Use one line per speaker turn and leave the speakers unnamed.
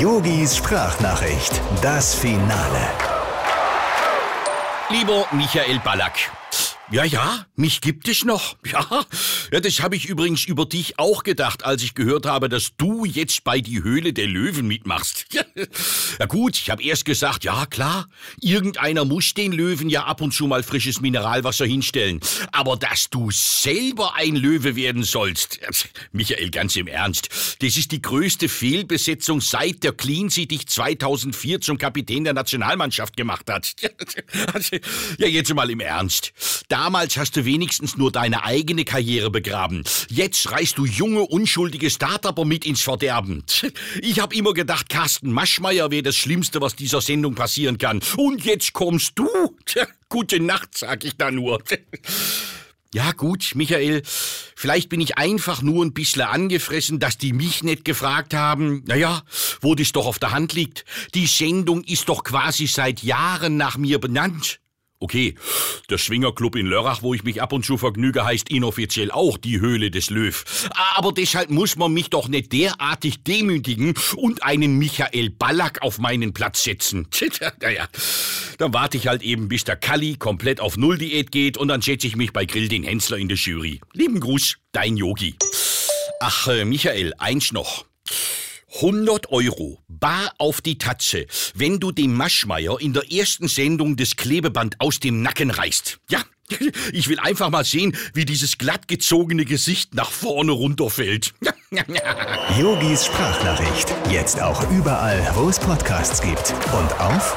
Yogis Sprachnachricht, das Finale.
Lieber Michael Ballack. Ja, ja, mich gibt es noch. Ja, ja das habe ich übrigens über dich auch gedacht, als ich gehört habe, dass du jetzt bei die Höhle der Löwen mitmachst. Ja, gut, ich habe erst gesagt, ja klar, irgendeiner muss den Löwen ja ab und zu mal frisches Mineralwasser hinstellen. Aber dass du selber ein Löwe werden sollst, Michael, ganz im Ernst, das ist die größte Fehlbesetzung seit der Cleansea dich 2004 zum Kapitän der Nationalmannschaft gemacht hat. Also, ja, jetzt mal im Ernst. Damals hast du wenigstens nur deine eigene Karriere begraben. Jetzt reißt du junge, unschuldige Startupper mit ins Verderben. Ich hab immer gedacht, Carsten Maschmeyer wäre das Schlimmste, was dieser Sendung passieren kann. Und jetzt kommst du. Tja, gute Nacht, sag ich da nur. Ja gut, Michael, vielleicht bin ich einfach nur ein bisschen angefressen, dass die mich nicht gefragt haben. Naja, wo das doch auf der Hand liegt. Die Sendung ist doch quasi seit Jahren nach mir benannt. Okay, der Schwingerclub in Lörrach, wo ich mich ab und zu vergnüge, heißt inoffiziell auch die Höhle des Löw. Aber deshalb muss man mich doch nicht derartig demütigen und einen Michael Ballack auf meinen Platz setzen. naja, dann warte ich halt eben, bis der Kalli komplett auf Nulldiät geht und dann setze ich mich bei Grill den Hensler in der Jury. Lieben Gruß, dein Yogi. Ach, äh, Michael, eins noch. 100 Euro, bar auf die Tatze, wenn du dem Maschmeier in der ersten Sendung das Klebeband aus dem Nacken reißt. Ja, ich will einfach mal sehen, wie dieses glattgezogene Gesicht nach vorne runterfällt.
Yogis Sprachnachricht, jetzt auch überall, wo es Podcasts gibt und auf